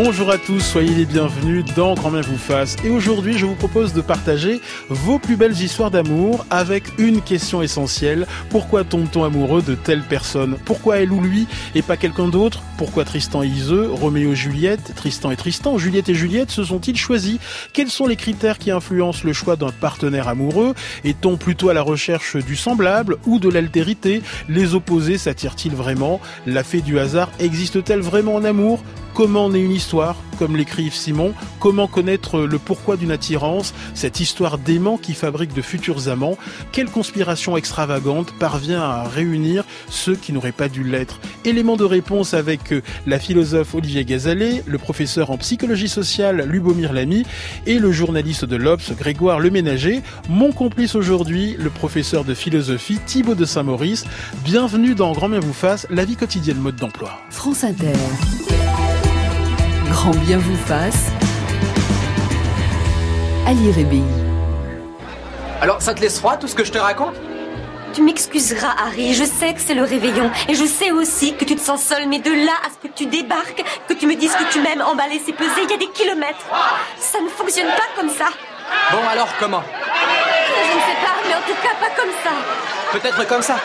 Bonjour à tous, soyez les bienvenus dans Grand Bien vous fasse. Et aujourd'hui, je vous propose de partager vos plus belles histoires d'amour avec une question essentielle. Pourquoi tombe-t-on amoureux de telle personne? Pourquoi elle ou lui et pas quelqu'un d'autre? Pourquoi Tristan et Iseux, Roméo et Juliette, Tristan et Tristan, Juliette et Juliette se sont-ils choisis? Quels sont les critères qui influencent le choix d'un partenaire amoureux? Est-on plutôt à la recherche du semblable ou de l'altérité? Les opposés s'attirent-ils vraiment? La fée du hasard existe-t-elle vraiment en amour? Comment naît une histoire Comme l'écrit Simon, comment connaître le pourquoi d'une attirance Cette histoire d'aimant qui fabrique de futurs amants Quelle conspiration extravagante parvient à réunir ceux qui n'auraient pas dû l'être Élément de réponse avec euh, la philosophe Olivier Gazalet, le professeur en psychologie sociale Lubomir Lamy et le journaliste de l'Obs Grégoire Leménager. Mon complice aujourd'hui, le professeur de philosophie Thibaut de Saint-Maurice. Bienvenue dans Grand Bien vous fasse, la vie quotidienne mode d'emploi. France Inter. Grand bien vous fasse. Ali Rébi. Alors, ça te laisse froid tout ce que je te raconte? Tu m'excuseras, Harry. Je sais que c'est le réveillon. Et je sais aussi que tu te sens seul. Mais de là à ce que tu débarques, que tu me dises que tu m'aimes, emballer, c'est peser, il y a des kilomètres. Ça ne fonctionne pas comme ça. Bon, alors, comment je ne sais pas, mais en tout cas, pas comme ça. Peut-être comme ça.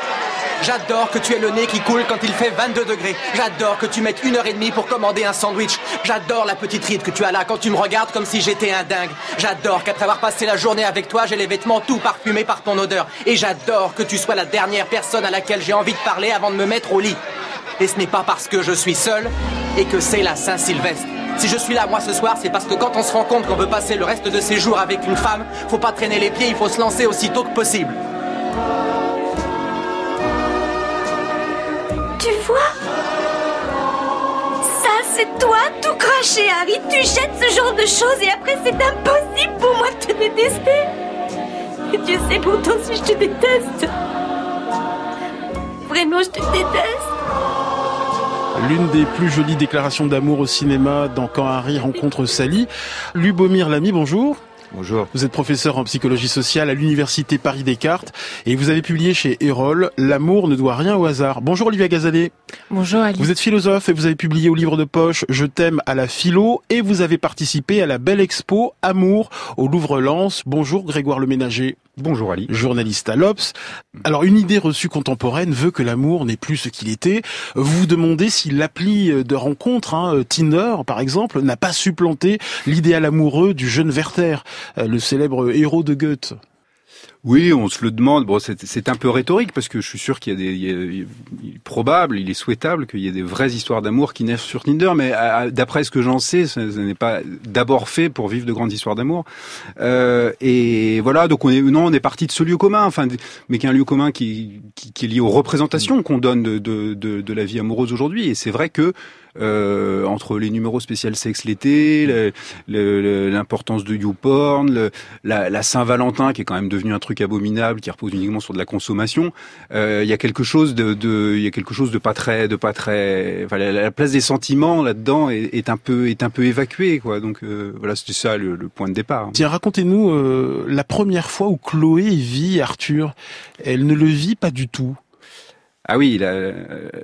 J'adore que tu aies le nez qui coule quand il fait 22 degrés. J'adore que tu mettes une heure et demie pour commander un sandwich. J'adore la petite ride que tu as là quand tu me regardes comme si j'étais un dingue. J'adore qu'après avoir passé la journée avec toi, j'ai les vêtements tout parfumés par ton odeur. Et j'adore que tu sois la dernière personne à laquelle j'ai envie de parler avant de me mettre au lit. Et ce n'est pas parce que je suis seul et que c'est la Saint-Sylvestre. Si je suis là moi ce soir, c'est parce que quand on se rend compte qu'on veut passer le reste de ses jours avec une femme, faut pas traîner les pieds, il faut se lancer aussitôt que possible. Tu vois? Ça, c'est toi tout craché, Harry. Tu jettes ce genre de choses et après, c'est impossible pour moi de te détester. Et Dieu sait pourtant si je te déteste. Vraiment, je te déteste. L'une des plus jolies déclarations d'amour au cinéma dans Quand Harry rencontre Sally. Lubomir Lamy, bonjour. Bonjour. Vous êtes professeur en psychologie sociale à l'université Paris Descartes et vous avez publié chez Erol L'amour ne doit rien au hasard. Bonjour Olivia Gazalet. Bonjour Ali. Vous êtes philosophe et vous avez publié au livre de poche Je t'aime à la philo et vous avez participé à la belle expo Amour au Louvre-Lens. Bonjour Grégoire Le Ménager. Bonjour Ali. Journaliste à l'Obs. Alors une idée reçue contemporaine veut que l'amour n'est plus ce qu'il était. Vous vous demandez si l'appli de rencontre, hein, Tinder par exemple, n'a pas supplanté l'idéal amoureux du jeune Werther, le célèbre héros de Goethe. Oui, on se le demande. Bon, c'est un peu rhétorique parce que je suis sûr qu'il y a des, il, y a, il est probable, il est souhaitable qu'il y ait des vraies histoires d'amour qui naissent sur Tinder. Mais d'après ce que j'en sais, ce, n'est pas d'abord fait pour vivre de grandes histoires d'amour. Euh, et voilà, donc on est non, on est parti de ce lieu commun, enfin, mais qui est un lieu commun qui, qui, qui est lié aux représentations qu'on donne de, de, de, de la vie amoureuse aujourd'hui. Et c'est vrai que euh, entre les numéros spécial sexe l'été, l'importance de YouPorn, le, la, la Saint-Valentin qui est quand même devenu un truc abominable, qui repose uniquement sur de la consommation. Euh, il y a quelque chose de, il y a quelque chose de pas très, de pas très. Enfin, la, la place des sentiments là-dedans est, est, un peu, est un peu évacuée, quoi. Donc euh, voilà, c'était ça le, le, point de départ. Tiens, racontez-nous euh, la première fois où Chloé vit Arthur. Elle ne le vit pas du tout. Ah oui,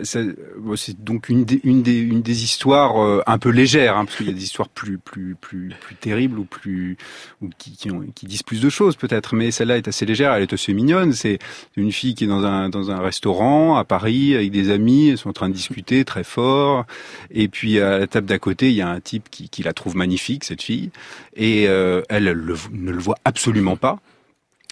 c'est donc une des, une des, une des histoires euh, un peu légères, hein, parce qu'il y a des histoires plus, plus, plus, plus terribles ou plus, ou qui, qui, ont, qui disent plus de choses peut-être. Mais celle-là est assez légère, elle est assez mignonne. C'est une fille qui est dans un, dans un restaurant à Paris avec des amis, elles sont en train de discuter très fort. Et puis à la table d'à côté, il y a un type qui, qui la trouve magnifique, cette fille, et euh, elle, elle le, ne le voit absolument pas.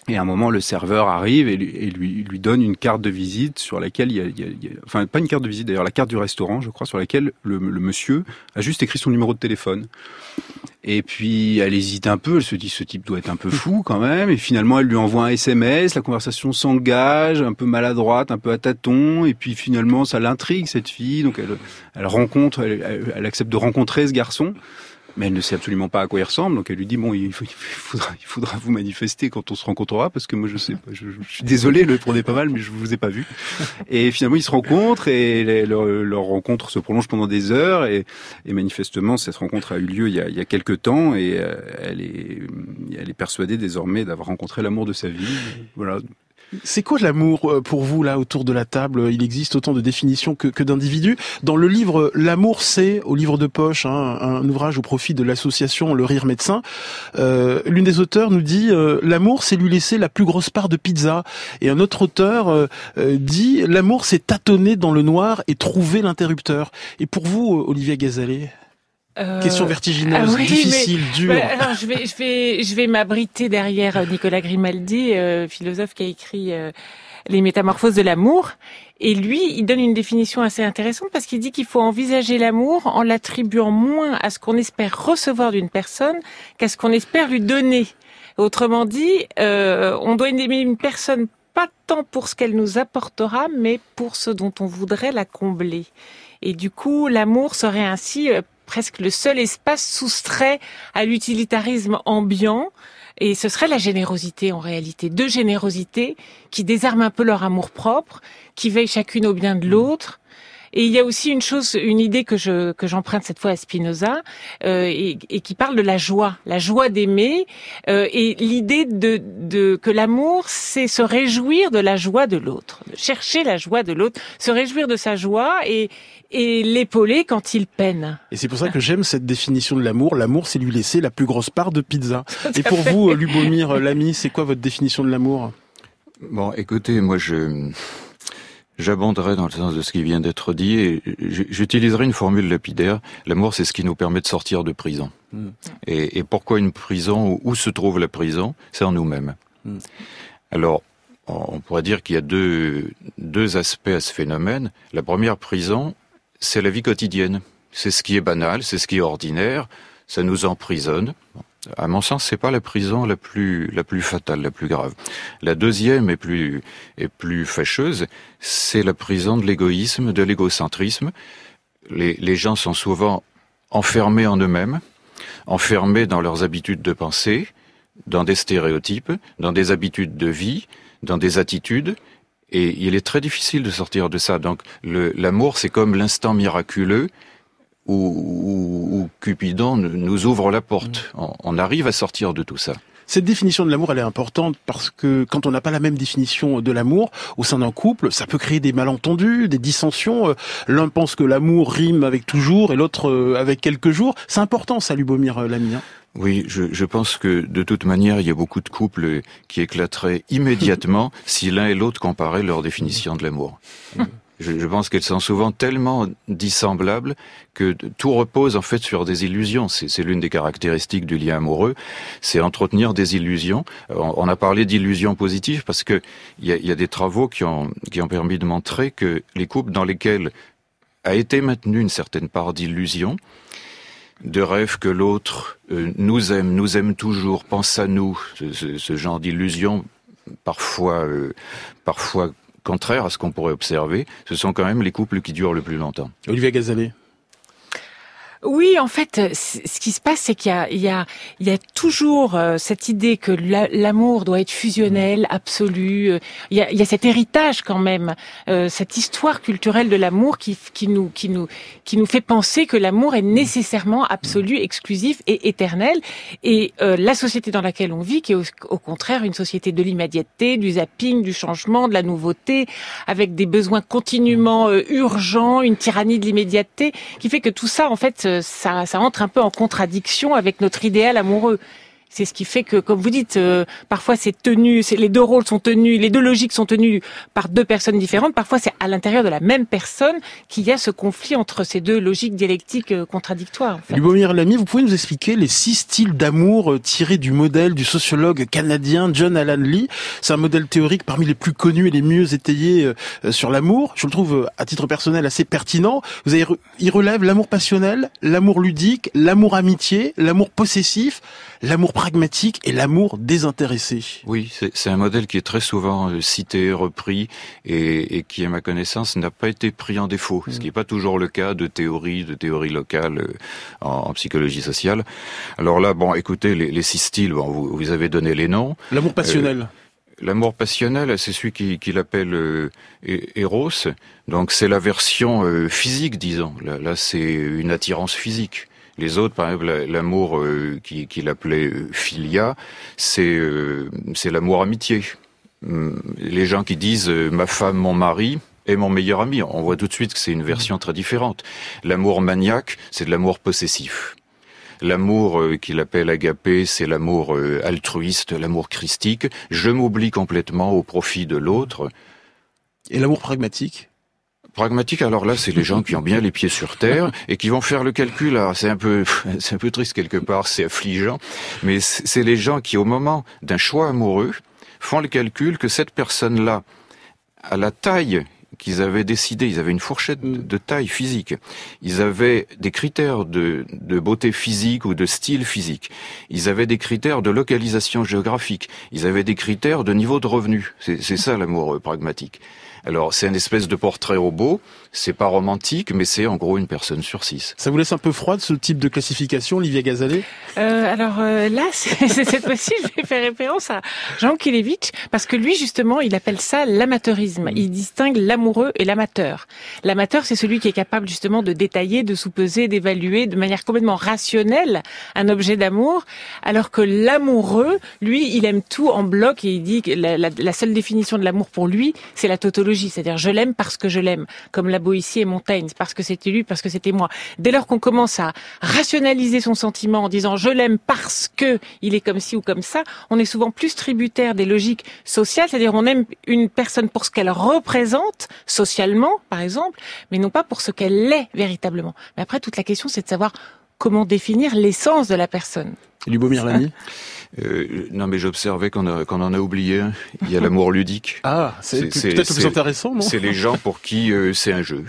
Et à un moment, le serveur arrive et lui, donne une carte de visite sur laquelle il y, a, enfin pas une carte de visite d'ailleurs, la carte du restaurant, je crois, sur laquelle le, monsieur a juste écrit son numéro de téléphone. Et puis elle hésite un peu, elle se dit ce type doit être un peu fou quand même. Et finalement, elle lui envoie un SMS, la conversation s'engage, un peu maladroite, un peu à tâtons. Et puis finalement, ça l'intrigue cette fille, donc elle, rencontre, elle accepte de rencontrer ce garçon mais elle ne sait absolument pas à quoi il ressemble. Donc elle lui dit bon, il, faudra, il faudra vous manifester quand on se rencontrera parce que moi je sais pas. Je, suis désolé, le prenez pas mal, mais je vous ai pas vu. Et finalement ils se rencontrent et leur, rencontre se prolonge pendant des heures et, et, manifestement cette rencontre a eu lieu il y a, il y a quelques temps et euh, elle est elle est persuadée désormais d'avoir rencontré l'amour de sa vie. Voilà. C'est quoi l'amour euh, pour vous là autour de la table? Il existe autant de définitions que, d'individus. Dans le livre L'amour c'est, au livre de poche, hein, un ouvrage au profit de l'association Le Rire Médecin, euh, l'une des auteurs nous dit euh, l'amour c'est lui laisser la plus grosse part de pizza. Et un autre auteur dit l'amour c'est tâtonner dans le noir et trouver l'interrupteur. Et pour vous, Olivier Gazalet Question vertigineuse, ah difficile, dure. alors, je vais, je vais, je vais m'abriter derrière Nicolas Grimaldi, philosophe qui a écrit Les Métamorphoses de l'amour. Et lui, il donne une définition assez intéressante parce qu'il dit qu'il faut envisager l'amour en l'attribuant moins à ce qu'on espère recevoir d'une personne qu'à ce qu'on espère lui donner. Autrement dit, euh, on doit aimer une personne pas tant pour ce qu'elle nous apportera, mais pour ce dont on voudrait la combler. Et du coup, l'amour serait ainsi euh, presque le seul espace soustrait à l'utilitarisme ambiant. Et ce serait la générosité en réalité, deux générosités qui désarment un peu leur amour propre, qui veillent chacune au bien de l'autre. Et il y a aussi une chose, une idée que je que j'emprunte cette fois à Spinoza euh, et, et, qui parle de la joie, la joie d'aimer euh, et l'idée de, de que l'amour c'est se réjouir de la joie de l'autre, chercher la joie de l'autre, se réjouir de sa joie et et l'épauler quand il peine. Et c'est pour ça que j'aime cette définition de l'amour. L'amour, c'est lui laisser la plus grosse part de pizza. et pour vous, Lubomir, l'ami, c'est quoi votre définition de l'amour? Bon, écoutez, moi, je j'abonderai dans le sens de ce qui vient d'être dit et j'utiliserai une formule lapidaire. L'amour, c'est ce qui nous permet de sortir de prison. Hmm. Et, et, pourquoi une prison Où se trouve la prison? C'est en nous-mêmes. Hmm. Alors, on pourrait dire qu'il y a deux, deux aspects à ce phénomène. La première prison, c'est la vie quotidienne. C'est ce qui est banal, c'est ce qui est ordinaire, ça nous emprisonne. À mon sens, c'est pas la prison la plus la plus fatale, la plus grave. La deuxième est plus est plus fâcheuse, c'est la prison de l'égoïsme, de l'égocentrisme. Les, les gens sont souvent enfermés en eux-mêmes, enfermés dans leurs habitudes de pensée, dans des stéréotypes, dans des habitudes de vie, dans des attitudes, et il est très difficile de sortir de ça. Donc l'amour, c'est comme l'instant miraculeux où, où, Cupidon nous ouvre la porte. Mm. On, arrive à sortir de tout ça. Cette définition de l'amour, elle est importante parce que quand on n'a pas la même définition de l'amour au sein d'un couple, ça peut créer des malentendus, des dissensions. Euh, l'un pense que l'amour rime avec toujours et l'autre euh, avec quelques jours. C'est important, ça, Lubomir euh, Lamien. Oui, je, je, pense que de toute manière, il y a beaucoup de couples qui éclateraient immédiatement si l'un et l'autre comparaient leur définition de l'amour. Je, je, pense qu'elles sont souvent tellement dissemblables que tout repose en fait sur des illusions. C'est l'une des caractéristiques du lien amoureux, c'est entretenir des illusions. On, a parlé d'illusions positives parce que il y a, y a, des travaux qui ont, qui ont permis de montrer que les couples dans lesquels a été maintenue une certaine part d'illusion, de rêve que l'autre euh, nous aime, nous aime toujours, pense à nous, ce, genre d'illusion parfois, euh, parfois contraire à ce qu'on pourrait observer, ce sont quand même les couples qui durent le plus longtemps. Olivier Gazalet. Oui, en fait, ce qui se passe, c'est qu'il y a, il y a, il y a toujours euh, cette idée que l'amour doit être fusionnel, absolu. Euh, il y a, il y a cet héritage quand même, euh, cette histoire culturelle de l'amour qui, qui nous, qui nous, qui nous fait penser que l'amour est nécessairement absolu, exclusif et éternel. Et la société dans laquelle on vit, qui est au, au contraire une société de l'immédiateté, du zapping, du changement, de la nouveauté, avec des besoins continuellement urgents, une tyrannie de l'immédiateté, qui fait que tout ça, en fait, ça, ça entre un peu en contradiction avec notre idéal amoureux. C'est ce qui fait que, comme vous dites, euh, parfois c'est tenu, les deux rôles sont tenus, les deux logiques sont tenues par deux personnes différentes. Parfois c'est à l'intérieur de la même personne qu'il y a ce conflit entre ces deux logiques dialectiques euh, contradictoires. En fait. Lubomir Lamy, vous pouvez nous expliquer les six styles d'amour euh, tirés du modèle du sociologue canadien John Allan Lee. C'est un modèle théorique parmi les plus connus et les mieux étayés sur l'amour. Je le trouve, à titre personnel, assez pertinent. Vous avez, il relève l'amour passionnel, l'amour ludique, l'amour amitié, l'amour possessif, l'amour pragmatique et l'amour désintéressé. Oui, c'est un modèle qui est très souvent euh, cité, repris, et, et, qui, à ma connaissance, n'a pas été pris en défaut, ce mm. qui n'est pas toujours le cas de théories, de théories locales euh, en, psychologie sociale. Alors là, bon, écoutez, les, les six styles, bon, vous, vous, avez donné les noms. L'amour passionnel. Euh, l'amour passionnel, c'est celui qu'il qui appelle euh, Eros. Donc c'est la version physique, disons. Là, là c'est une attirance physique. Les autres, par exemple, l'amour euh, qu'il appelait euh, philia, c'est euh, c'est l'amour amitié. hum, les gens qui disent euh, ma femme, mon mari et mon meilleur ami. On voit tout de suite que c'est une version très différente. L'amour maniaque, c'est de l'amour possessif. L'amour euh, qu'il appelle agapé, c'est l'amour euh, altruiste, l'amour christique. Je m'oublie complètement au profit de l'autre. Et l'amour pragmatique? Pragmatique, alors là, c'est les gens qui ont bien les pieds sur terre et qui vont faire le calcul. Alors, c'est un peu, c'est un peu triste quelque part, c'est affligeant, mais c'est les gens qui, au moment d'un choix amoureux, font le calcul que cette personne-là, à la taille qu'ils avaient décidé, ils avaient une fourchette de taille physique, ils avaient des critères de, de, beauté physique ou de style physique, ils avaient des critères de localisation géographique, ils avaient des critères de niveau de revenu. C'est ça l'amour pragmatique. Alors c'est une espèce de portrait robot, c'est pas romantique, mais c'est en gros une personne sur six. Ça vous laisse un peu froid ce type de classification, Olivia Gazalet euh, Alors euh, là, cette fois-ci, je vais faire référence à Jean Kilevitch, parce que lui justement, il appelle ça l'amateurisme. Il distingue l'amoureux et l'amateur. L'amateur, c'est celui qui est capable justement de détailler, de sous-peser, d'évaluer de manière complètement rationnelle un objet d'amour, alors que l'amoureux, lui, il aime tout en bloc et il dit que la, la, la seule définition de l'amour pour lui, c'est la tautologie c'est-à-dire je l'aime parce que je l'aime, comme la Boétie et Montaigne, parce que c'était lui, parce que c'était moi. Dès lors qu'on commence à rationaliser son sentiment en disant je l'aime parce que il est comme ci ou comme ça, on est souvent plus tributaire des logiques sociales, c'est-à-dire on aime une personne pour ce qu'elle représente socialement, par exemple, mais non pas pour ce qu'elle est véritablement. Mais après, toute la question, c'est de savoir comment définir l'essence de la personne. Lubomir Lamy euh, non, mais j'observais qu'on en a oublié. Il y a l'amour ludique. Ah, c'est peut-être plus intéressant, non? C'est les gens pour qui euh, c'est un jeu.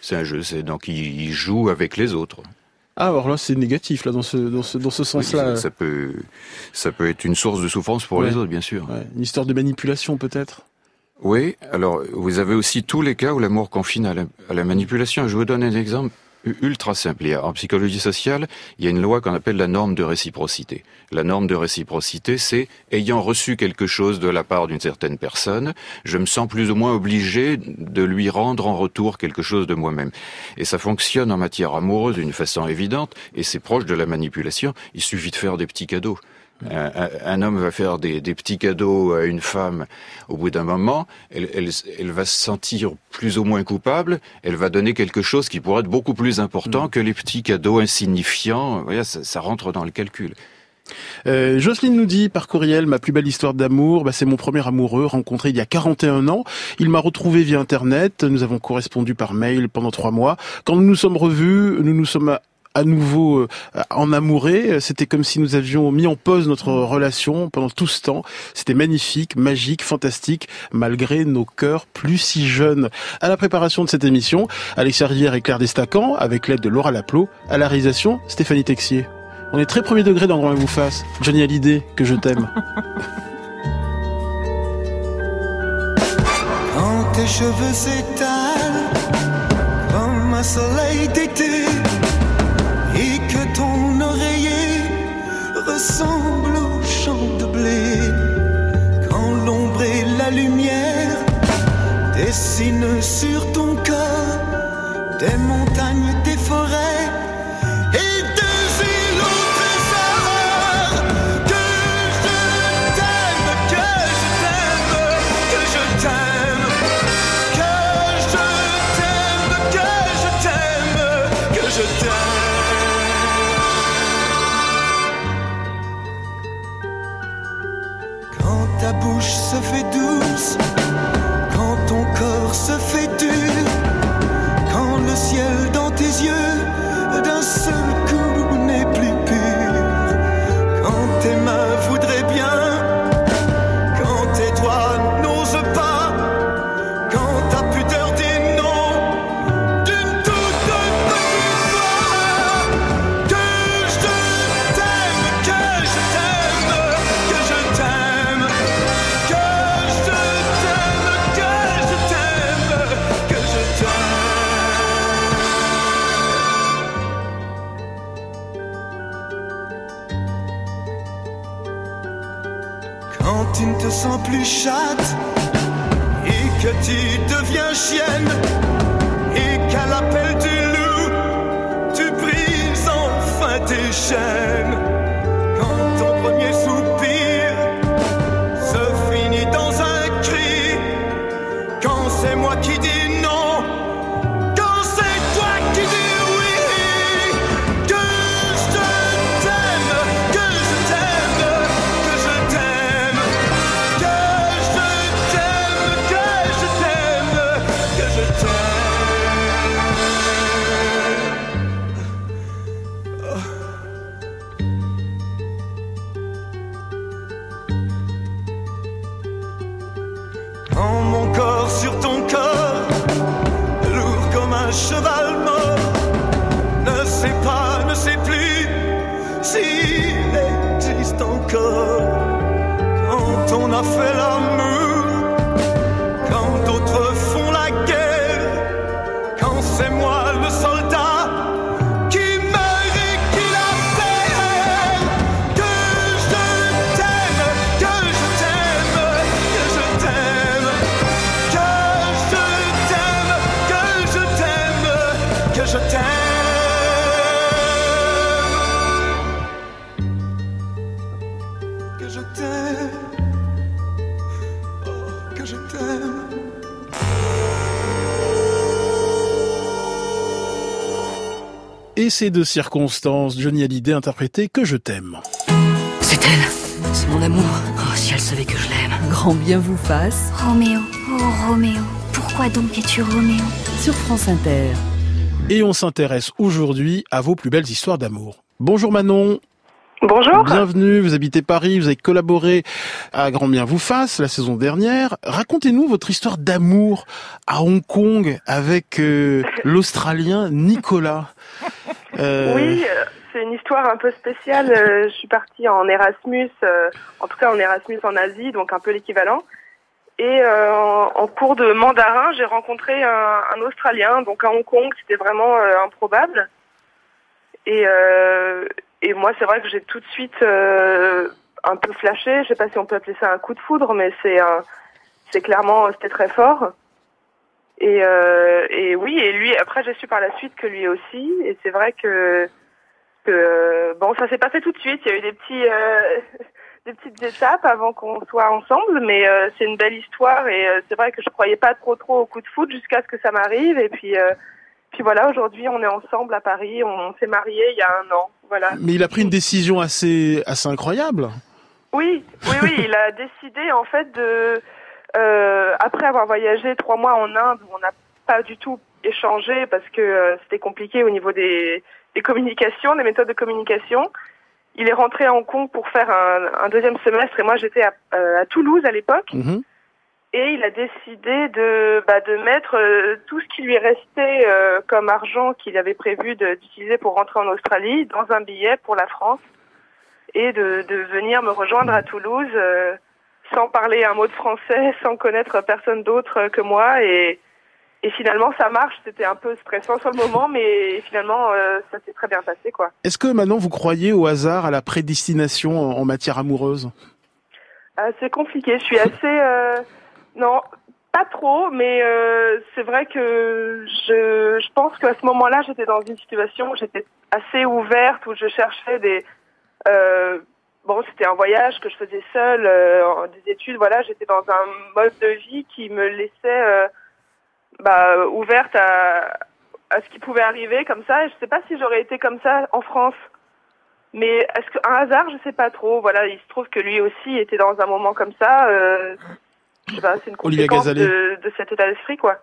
C'est un jeu, c'est donc ils, jouent avec les autres. Ah, alors là, c'est négatif, là, dans ce, dans ce, dans ce sens-là. ça, peut, ça peut être une source de souffrance pour les autres, bien sûr. Une histoire de manipulation, peut-être? Oui, alors, vous avez aussi tous les cas où l'amour confine à la, à la manipulation. Je vous donne un exemple ultra simple. En psychologie sociale, il y a une loi qu'on appelle la norme de réciprocité. La norme de réciprocité, c'est ayant reçu quelque chose de la part d'une certaine personne, je me sens plus ou moins obligé de lui rendre en retour quelque chose de moi-même. Et ça fonctionne en matière amoureuse d'une façon évidente, et c'est proche de la manipulation. Il suffit de faire des petits cadeaux. Un, homme va faire des, petits cadeaux à une femme, au bout d'un moment, elle, elle, va se sentir plus ou moins coupable, elle va donner quelque chose qui pourrait être beaucoup plus important mm. que les petits cadeaux insignifiants. ça, ça rentre dans le calcul. Euh, Jocelyne nous dit par courriel ma plus belle histoire d'amour, bah, c'est mon premier amoureux rencontré il y a 41 ans. Il m'a retrouvé via internet. Nous avons correspondu par mail pendant trois mois. Quand nous nous sommes revus, nous nous sommes à nouveau euh, en amouré. C'était comme si nous avions mis en pause notre relation pendant tout ce temps. C'était magnifique, magique, fantastique, malgré nos cœurs plus si jeunes. À la préparation de cette émission, Alexia Rivière et Claire Destacan, avec l'aide de Laura Laplot, à la réalisation, Stéphanie Texier. On est très premier degré dans Grand vous fasse. Johnny Hallyday, que je t'aime. Quand tes cheveux s'étalent comme un soleil d'été ressemble au champ de blé. Quand l'ombre et la lumière dessinent sur ton corps des montagnes, des forêts fait douce, quand ton corps se fait et que tu deviens chienne et qu'à l'appel du Quand Et ces deux circonstances, Johnny Hallyday interprétait Que je t'aime. C'est elle. C'est mon amour. Oh, si elle savait que je l'aime. Grand bien vous fasse Roméo, oh Roméo, pourquoi donc es-tu Roméo? Sur France Inter. Et on s'intéresse aujourd'hui à vos plus belles histoires d'amour. Bonjour Manon. Bonjour. Bienvenue, vous habitez Paris, vous avez collaboré à Grand Bien vous fasse la saison dernière. Racontez-nous votre histoire d'amour à Hong Kong avec euh, l'Australien Nicolas. Euh, Oui, euh, c'est une histoire un peu spéciale. Euh, Je suis partie en Erasmus, euh, en tout cas en Erasmus en Asie, donc un peu l'équivalent. Et en, en cours de mandarin, j'ai rencontré un, un Australien, donc à Hong Kong, c'était vraiment improbable. Et, et moi, c'est vrai que j'ai tout de suite un peu flashé. Je sais pas si on peut appeler ça un coup de foudre, mais c'est c'est clairement, c'était très fort. Et, euh, et oui, et lui, après, j'ai su par la suite que lui aussi. Et c'est vrai que, que euh, bon, ça s'est pas fait tout de suite. Il y a eu des petits, euh, des petites étapes avant qu'on soit ensemble, mais euh, c'est une belle histoire. Et euh, c'est vrai que je croyais pas trop trop au coup de foot jusqu'à ce que ça m'arrive. Et puis, euh, puis voilà, aujourd'hui, on est ensemble à Paris. On s'est mariés il y a un an. Voilà. Mais il a pris une décision assez, assez incroyable. Oui, oui, oui, il a décidé en fait de, euh, après avoir voyagé trois mois en Inde où on n'a pas du tout échangé parce que euh, c'était compliqué au niveau des, des communications, des méthodes de communication. Il est rentré à Hong Kong pour faire un, un deuxième semestre et moi j'étais à, euh, à Toulouse à l'époque Mhm. et il a décidé de, bah, de mettre euh, tout ce qui lui restait euh, comme argent qu'il avait prévu d'utiliser pour rentrer en Australie dans un billet pour la France et de, de venir me rejoindre à Toulouse euh, sans parler un mot de français, sans connaître personne d'autre que moi et, et finalement ça marche. C'était un peu stressant sur le moment, mais finalement euh, ça s'est très bien passé quoi. Est-ce que maintenant vous croyez au hasard, à la prédestination en matière amoureuse? Euh, c'est compliqué. Je suis assez euh, non, pas trop, mais euh, c'est vrai que je, je pense qu'à ce moment-là, j'étais dans une situation où j'étais assez ouverte, où je cherchais des euh, bon, c'était un voyage que je faisais seule, euh, des études. Voilà, j'étais dans un mode de vie qui me laissait euh, bah, ouverte à à ce qui pouvait arriver comme ça. Et je sais pas si j'aurais été comme ça en France. Mais est-ce qu'un hasard, je sais pas trop. Voilà, il se trouve que lui aussi était dans un moment comme ça. Euh, je sais pas, c'est une conséquence de, de cet état d'esprit, quoi.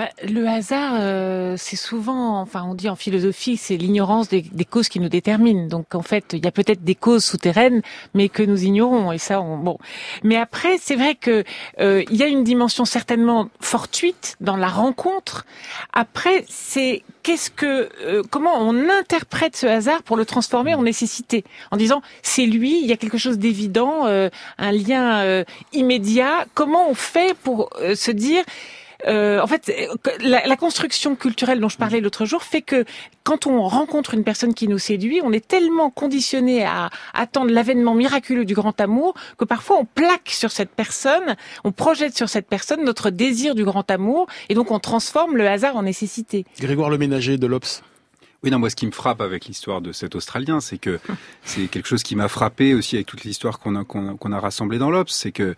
Bah, le hasard, euh, c'est souvent, enfin, on dit en philosophie, c'est l'ignorance des, des causes qui nous déterminent. Donc, en fait, il y a peut-être des causes souterraines, mais que nous ignorons. Et ça, on, bon. Mais après, c'est vrai que euh, il y a une dimension certainement fortuite dans la rencontre. Après, c'est qu'est-ce que, euh, comment on interprète ce hasard pour le transformer en nécessité, en disant c'est lui, il y a quelque chose d'évident, euh, un lien euh, immédiat. Comment on fait pour euh, se dire en fait, euh, la, la construction culturelle dont je parlais l'autre jour fait que quand on rencontre une personne qui nous séduit, on est tellement conditionné à attendre l'avènement miraculeux du grand amour que parfois on plaque sur cette personne, on projette sur cette personne notre désir du grand amour et donc on transforme le hasard en nécessité. Grégoire le ménager de l'Obs. Oui, non, moi, ce qui me frappe avec l'histoire de cet Australien, c'est que c'est quelque chose qui m'a frappé aussi avec toute l'histoire qu'on a, qu'on a, qu'on a rassemblée dans l'Obs, c'est que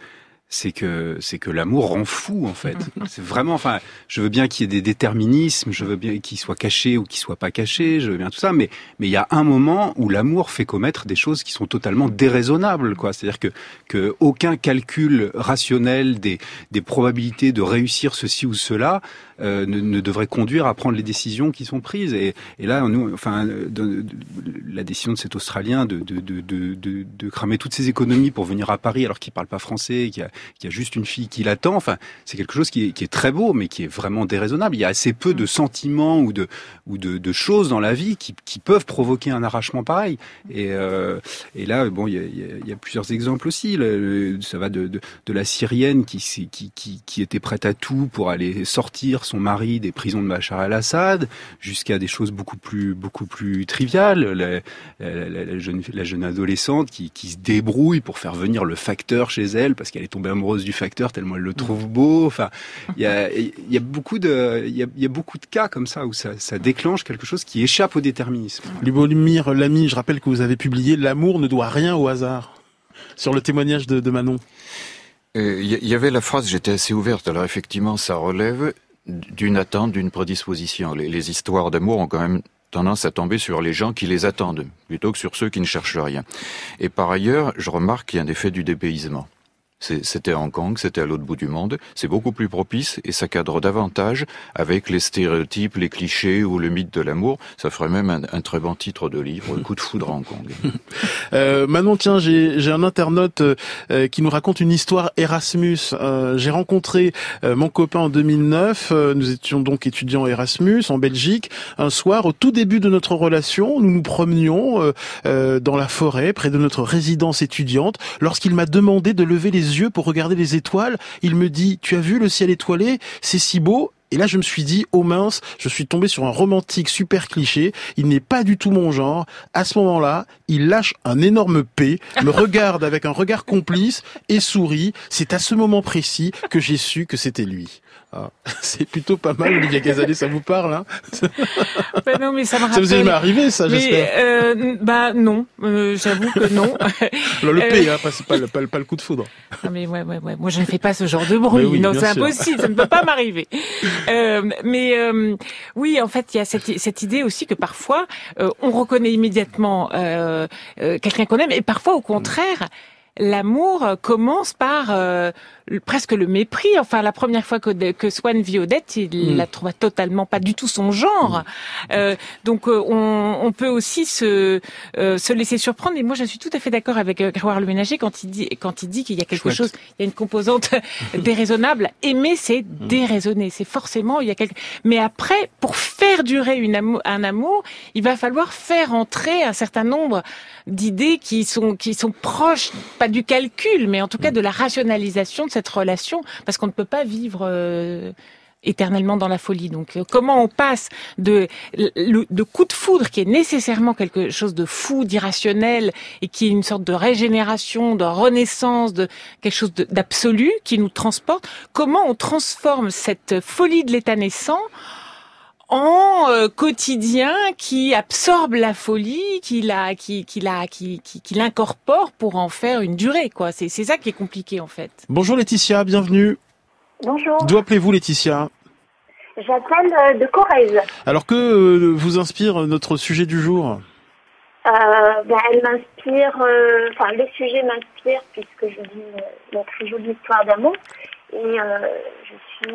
c'est que c'est que l'amour rend fou en fait. C'est vraiment, enfin, je veux bien qu'il y ait des déterminismes, je veux bien qu'il soit caché ou qu'il soit pas caché, je veux bien tout ça, mais mais il y a un moment où l'amour fait commettre des choses qui sont totalement déraisonnables, quoi. C'est-à-dire que que aucun calcul rationnel des des probabilités de réussir ceci ou cela ne, ne devrait conduire à prendre les décisions qui sont prises. Et, et là, nous, enfin, de- de- la décision de cet Australien de, de, de, de, de, de cramer toutes ses économies pour venir à Paris alors qu'il parle pas français, qu'il y a juste une fille qui l'attend. Enfin, c'est quelque chose qui est, qui est, très beau, mais qui est vraiment déraisonnable. Il y a assez peu de sentiments ou de ou de, de choses dans la vie qui, qui, peuvent provoquer un arrachement pareil. Et, euh, et là, bon, il y a, il y a, plusieurs exemples aussi. ça va de, de, de la Syrienne qui, qui, qui était prête à tout pour aller sortir son mari des prisons de Bachar el-Assad, jusqu'à des choses beaucoup plus beaucoup plus triviales. La, la, la, jeune, la jeune adolescente qui, qui se débrouille pour faire venir le facteur chez elle parce qu'elle est tombée amoureuse du facteur tellement elle le trouve beau. Enfin, il y a, il y a beaucoup de, il y a, il y a beaucoup de cas comme ça où ça, ça déclenche quelque chose qui échappe au déterminisme. Lubomir Lamy, je rappelle que vous avez publié L'amour ne doit rien au hasard sur le témoignage de, de Manon. Il euh, y avait la phrase, j'étais assez ouverte, alors effectivement ça relève d'une attente, d'une prédisposition. Les, histoires d'amour ont quand même tendance à tomber sur les gens qui les attendent, plutôt que sur ceux qui ne cherchent rien. Et par ailleurs, je remarque qu'il y a un effet du dépaysement. C'était à Hong Kong, c'était à l'autre bout du monde. C'est beaucoup plus propice et ça cadre davantage avec les stéréotypes, les clichés ou le mythe de l'amour. Ça ferait même un, un, très bon titre de livre, Coup de foudre à Hong Kong. euh, Manon, tiens, j'ai un internaute euh, qui nous raconte une histoire Erasmus. Euh, j'ai rencontré euh, mon copain en 2009. Euh, nous étions donc étudiants Erasmus en Belgique. Un soir, au tout début de notre relation, nous nous promenions euh, dans la forêt près de notre résidence étudiante lorsqu'il m'a demandé de lever les yeux pour regarder les étoiles. Il me dit, tu as vu le ciel étoilé? C'est si beau. Et là, je me suis dit, oh mince, je suis tombé sur un romantique super cliché. Il n'est pas du tout mon genre. À ce moment-là, il lâche un énorme P, me regarde avec un regard complice et sourit. C'est à ce moment précis que j'ai su que c'était lui. Ah, c'est plutôt pas mal, Olivia Gazalé, ça vous parle hein bah Non, mais ça me rappelle. Ça vous est jamais arrivé, ça, j'espère euh, Bah non, euh, j'avoue que non. Alors, le P, euh... hein, c'est pas, pas, pas, le coup de foudre. Non, mais ouais, ouais, ouais. Moi, je ne fais pas ce genre de bruit. Oui, non, c'est impossible, ça ne peut pas m'arriver. Euh, mais euh, oui, en fait, il y a cette, cette idée aussi que parfois, on reconnaît immédiatement quelqu'un qu'on aime, et parfois, au contraire, l'amour commence par euh, presque le mépris. Enfin, la première fois que, que Swan vit Odette, il mm. la trouva totalement pas du tout son genre. Mm. Euh, donc, euh, on, on, peut aussi se, euh, se laisser surprendre. Et moi, je suis tout à fait d'accord avec euh, Grégoire Le Ménager quand il dit quand il dit qu'il y a quelque Chouette. chose, il y a une composante déraisonnable. Aimer, c'est Mm. déraisonner. C'est forcément il y a quelque. Mais après, pour faire durer une amour, un amour, il va falloir faire entrer un certain nombre d'idées qui sont qui sont proches pas du calcul, mais en tout cas de la rationalisation de cette relation, parce qu'on ne peut pas vivre euh, éternellement dans la folie. Donc, euh, comment on passe de, le, de coup de foudre qui est nécessairement quelque chose de fou, d'irrationnel, et qui est une sorte de régénération, de renaissance, de quelque chose d'absolu qui nous transporte, comment on transforme cette folie de l'état naissant en euh, quotidien qui absorbe la folie, qui la, qui, qui la, qui, qui, qui l'incorpore pour en faire une durée, quoi. C'est, c'est ça qui est compliqué, en fait. Bonjour Laetitia, bienvenue. Bonjour. D'où appelez-vous Laetitia? J'appelle euh, de Corrèze. Alors que euh, vous inspire notre sujet du jour? Euh, ben, Elle m'inspire, euh, enfin le sujet m'inspire puisque je lis une, une très jolie histoire d'amour. Et euh, je suis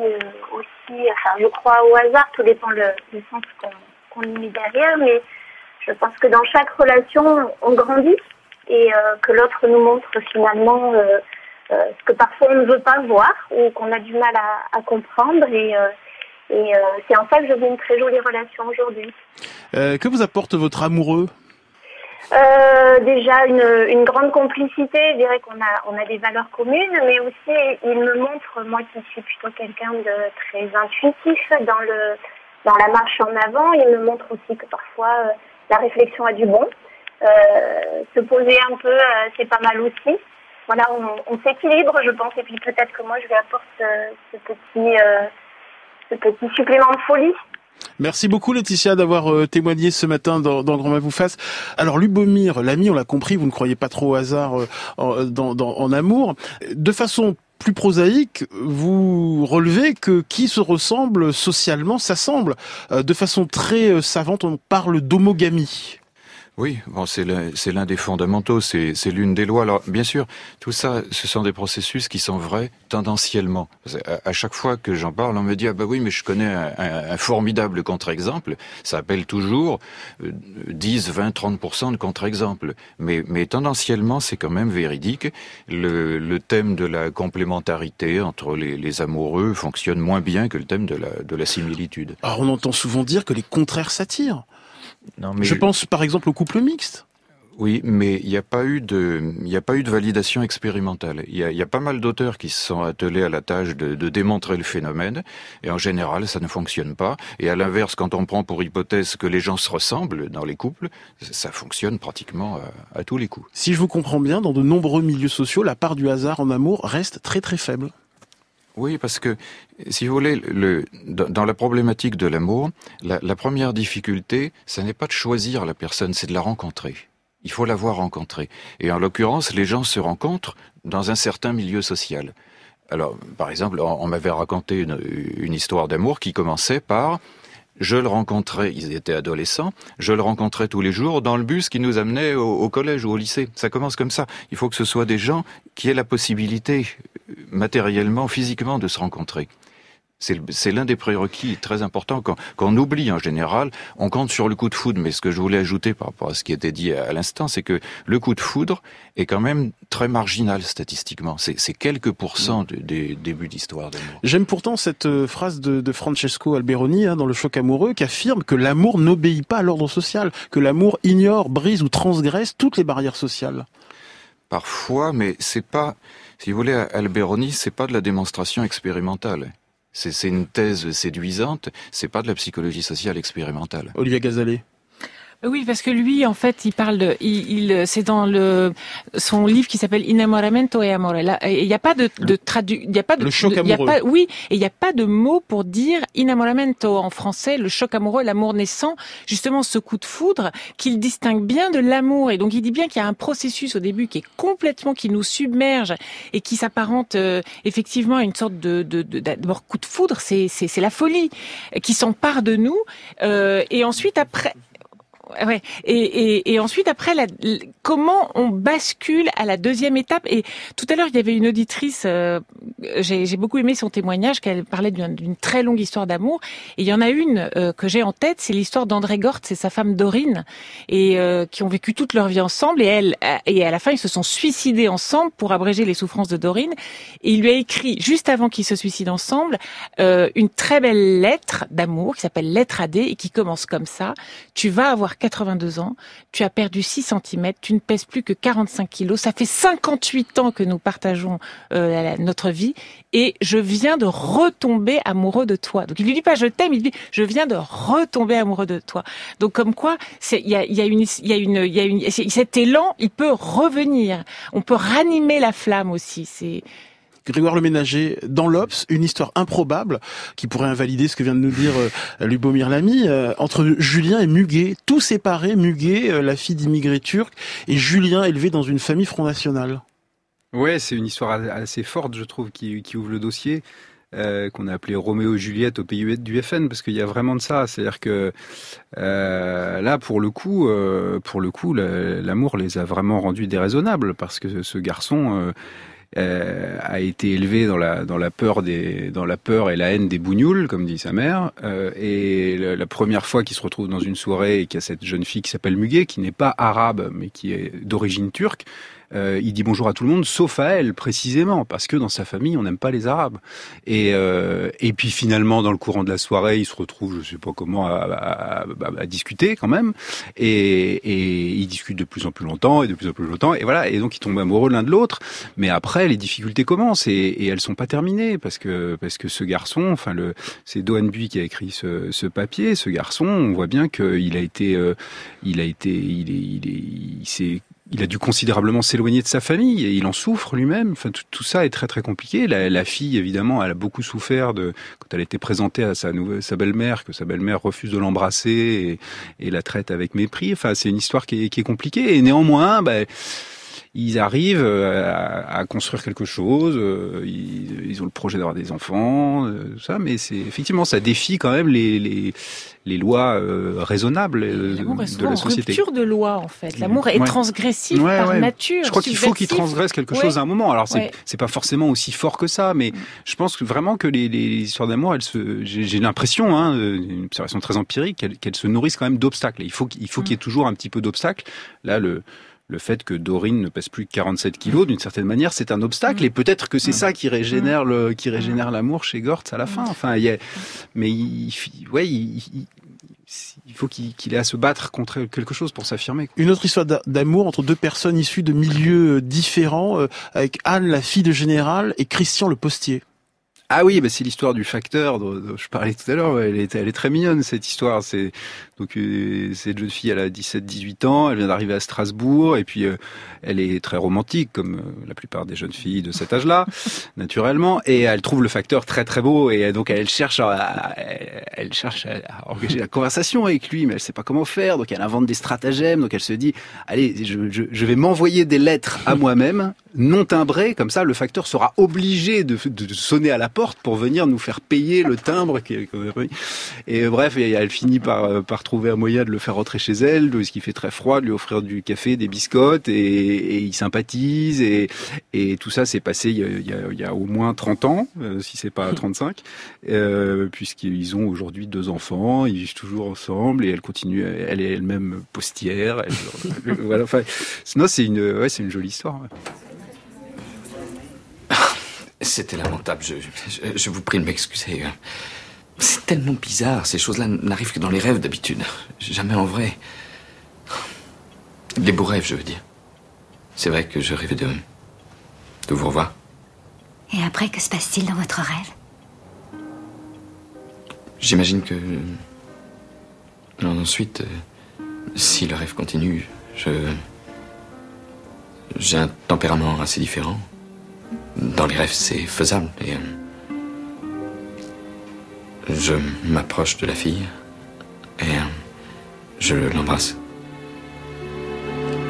aussi, enfin je crois au hasard, tout dépend le, du sens qu'on qu'on y met derrière, mais je pense que dans chaque relation, on grandit et euh, que l'autre nous montre finalement euh, euh, ce que parfois on ne veut pas voir ou qu'on a du mal à, comprendre. Et, euh, euh, c'est en ça que je vis une très jolie relation aujourd'hui. Euh, que vous apporte votre amoureux? Euh, déjà une, une grande complicité, je dirais qu'on a on a des valeurs communes, mais aussi il me montre, moi qui suis plutôt quelqu'un de très intuitif dans le dans la marche en avant, il me montre aussi que parfois euh, la réflexion a du bon. Euh, se poser un peu, euh, c'est pas mal aussi. Voilà, on, on s'équilibre, je pense, et puis peut-être que moi je lui apporte euh, ce petit euh, ce petit supplément de folie. Merci beaucoup Laetitia d'avoir euh, témoigné ce matin dans, dans Grand vous fasse. Alors Lubomir, l'ami, on l'a compris, vous ne croyez pas trop au hasard euh, en, amour. De façon plus prosaïque, vous relevez que qui se ressemble socialement s'assemble. Euh, de façon très savante, on parle d'homogamie. Oui, bon, c'est l'un des fondamentaux, c'est l'une des lois. Alors, bien sûr, tout ça, ce sont des processus qui sont vrais tendanciellement. À, chaque fois que j'en parle, on me dit ah bah oui, mais je connais un, formidable contre-exemple. Ça appelle toujours 10, 20, 30% de contre-exemples. Mais, mais tendanciellement, c'est quand même véridique. Le, le, thème de la complémentarité entre les, les, amoureux fonctionne moins bien que le thème de la, de la similitude. Alors, on entend souvent dire que les contraires s'attirent. Non, mais je pense par exemple au couple mixte. Oui, mais il n'y a pas eu de, il n'y a pas eu de validation expérimentale. Il y a, y a, pas mal d'auteurs qui se sont attelés à la tâche de, de, démontrer le phénomène, et en général, ça ne fonctionne pas. Et à l'inverse, quand on prend pour hypothèse que les gens se ressemblent dans les couples, ça fonctionne pratiquement à, à tous les coups. Si je vous comprends bien, dans de nombreux milieux sociaux, la part du hasard en amour reste très très faible. Oui, parce que, si vous voulez, le, dans la problématique de l'amour, la, première difficulté, ce n'est pas de choisir la personne, c'est de la rencontrer. Il faut l'avoir rencontrée. Et en l'occurrence, les gens se rencontrent dans un certain milieu social. Alors, par exemple, on, m'avait raconté une histoire d'amour qui commençait par je le rencontrais, ils étaient adolescents, je le rencontrais tous les jours dans le bus qui nous amenait au, collège ou au lycée. Ça commence comme ça. Il faut que ce soit des gens qui aient la possibilité, matériellement, physiquement, de se rencontrer. C'est l'un des prérequis très importants qu'on oublie en général. On compte sur le coup de foudre, mais ce que je voulais ajouter par rapport à ce qui était dit à, l'instant, c'est que le coup de foudre est quand même très marginal statistiquement. C'est quelques pourcents des débuts d'histoire d'amour. J'aime pourtant cette euh, phrase de, Francesco Alberoni hein, dans Le Choc amoureux qui affirme que l'amour n'obéit pas à l'ordre social, que l'amour ignore, brise ou transgresse toutes les barrières sociales. Parfois, mais c'est pas, si vous voulez, Alberoni, c'est pas de la démonstration expérimentale. C'est une thèse séduisante, c'est pas de la psychologie sociale expérimentale. Olivier Gazalet. Oui, parce que lui, en fait, il parle de, il, c'est dans le son livre qui s'appelle Inamoramento e Amore. il n'y a pas de, de traduit, il y a pas de, le choc amoureux. Y a pas, oui, et il n'y a pas de mot pour dire inamoramento en français, le choc amoureux, l'amour naissant, justement ce coup de foudre qu'il distingue bien de l'amour. Et donc il dit bien qu'il y a un processus au début qui est complètement, qui nous submerge et qui s'apparente euh, effectivement à une sorte de, de, de d'abord coup de foudre, c'est, c'est, c'est la folie qui s'empare de nous. Euh, et ensuite après, ouais. Et, et, et, ensuite, après, la, comment on bascule à la deuxième étape? Et tout à l'heure, il y avait une auditrice. Euh, j'ai beaucoup aimé son témoignage, qu'elle parlait d'une très longue histoire d'amour. Et il y en a une euh, que j'ai en tête, c'est l'histoire d'André Gort, c'est sa femme Dorine, et euh, qui ont vécu toute leur vie ensemble. Et elle, et à la fin, ils se sont suicidés ensemble pour abréger les souffrances de Dorine. Et il lui a écrit juste avant qu'ils se suicident ensemble une très belle lettre d'amour qui s'appelle Lettre à D et qui commence comme ça. Tu vas avoir 82 ans, tu as perdu 6 cm, tu ne pèses plus que 45 kilos, ça fait 58 ans que nous partageons euh, notre vie et je viens de retomber amoureux de toi. Donc il lui dit pas je t'aime, il dit je viens de retomber amoureux de toi. Donc comme quoi, il y a, y a une, il y a une, il y a une, cet élan, il peut revenir. On peut ranimer la flamme aussi. C'est Grégoire Le Ménager, dans l'Obs, une histoire improbable qui pourrait invalider ce que vient de nous dire euh, Lubomir Lamy, euh, entre Julien et Muguet, tout séparé, Muguet, euh, la fille d'immigrés turcs, et Julien élevé dans une famille Front National. Ouais, c'est une histoire assez forte, je trouve, qui, ouvre le dossier. qu'on a appelé Roméo et Juliette au pays du FN parce qu'il y a vraiment de ça c'est-à-dire que là pour le coup pour le coup l'amour les a vraiment rendus déraisonnables parce que ce garçon euh, a été élevé dans la dans la peur des dans la peur et la haine des bougnoules, comme dit sa mère. Euh, et la, première fois qu'il se retrouve dans une soirée et qu'il y a cette jeune fille qui s'appelle Muguet, qui n'est pas arabe mais qui est d'origine turque, euh, il dit bonjour à tout le monde, sauf à elle précisément, parce que dans sa famille, on n'aime pas les Arabes. Et, euh, et puis finalement, dans le courant de la soirée, il se retrouve, je sais pas comment, à, à, discuter quand même, et, et il discute de plus en plus longtemps et de plus en plus longtemps, et voilà, et donc ils tombent amoureux l'un de l'autre. Mais après, les difficultés commencent et, et, elles sont pas terminées parce que parce que ce garçon, enfin le, c'est Dohan Bui qui a écrit ce, ce, papier. Ce garçon, on voit bien qu'il a été, euh, il a été, il est, il est, il s'est il a dû considérablement s'éloigner de sa famille et il en souffre lui-même. Enfin, tout, ça est très très compliqué. La, fille, évidemment, elle a beaucoup souffert de quand elle était présentée à sa nouvelle, sa belle-mère, que sa belle-mère refuse de l'embrasser et, la traite avec mépris. Enfin, c'est une histoire qui est, qui est compliquée. Et néanmoins, ben, ils arrivent à, à construire quelque chose. Ils, ils, ont le projet d'avoir des enfants, tout ça, mais c'est effectivement ça défie quand même les les, les lois euh, raisonnables de la société. rupture de loi en fait. L'amour est transgressif par nature. Je crois qu'il faut qu'il transgresse quelque chose à un moment. Alors c'est c'est pas forcément aussi fort que ça, mais je pense que vraiment que les, les histoires d'amour, elles se, j'ai l'impression, hein, une observation très empirique, qu'elles se nourrissent quand même d'obstacles. Il faut qu'il faut qu'il y ait toujours un petit peu d'obstacles. Là, le le fait que Dorine ne pèse plus que 47 kilos, d'une certaine manière, c'est un obstacle. Et peut-être que c'est ça qui régénère le, qui régénère l'amour chez Gortz à la fin. Enfin, il y a, mais il, ouais, il, il faut qu'il ait à se battre contre quelque chose pour s'affirmer. Une autre histoire d'amour entre deux personnes issues de milieux différents, euh, avec Anne, la fille de général, et Christian, le postier. Ah oui, bah c'est l'histoire du facteur dont, je parlais tout à l'heure. Elle est, elle est très mignonne cette histoire. C'est donc euh, cette jeune fille, elle a 17-18 ans, elle vient d'arriver à Strasbourg et puis euh, elle est très romantique comme euh, la plupart des jeunes filles de cet âge-là, naturellement. Et elle trouve le facteur très très beau et donc elle cherche, à, elle cherche à engager la conversation avec lui, mais elle sait pas comment faire. Donc elle invente des stratagèmes. Donc elle se dit, allez, je, je, je vais m'envoyer des lettres à moi-même non timbrées, comme ça le facteur sera obligé de, de sonner à la porte pour venir nous faire payer le timbre. Et bref, elle finit par, par trouver un moyen de le faire rentrer chez elle, ce qui fait très froid, de lui offrir du café, des biscottes, et, et ils sympathisent. Et, et tout ça s'est passé il y, a, il, y a, il y, a, au moins 30 ans, euh, si c'est pas 35, euh, puisqu'ils ont aujourd'hui deux enfants, ils vivent toujours ensemble, et elle continue, elle est elle-même postière. Elle, voilà, enfin, sinon c'est une, ouais, c'est une jolie histoire. Ouais. C'était lamentable, je, je, je, vous prie de m'excuser. C'est tellement bizarre, ces choses-là n'arrivent que dans les rêves d'habitude, jamais en vrai. Les beaux rêves, je veux dire. C'est vrai que je rêvais de, de vous revoir. Et après, que se passe-t-il dans votre rêve? J'imagine que... Ensuite, si le rêve continue, je... J'ai un tempérament assez différent dans les rêves, c'est faisable. Et euh, je m'approche de la fille et je l'embrasse.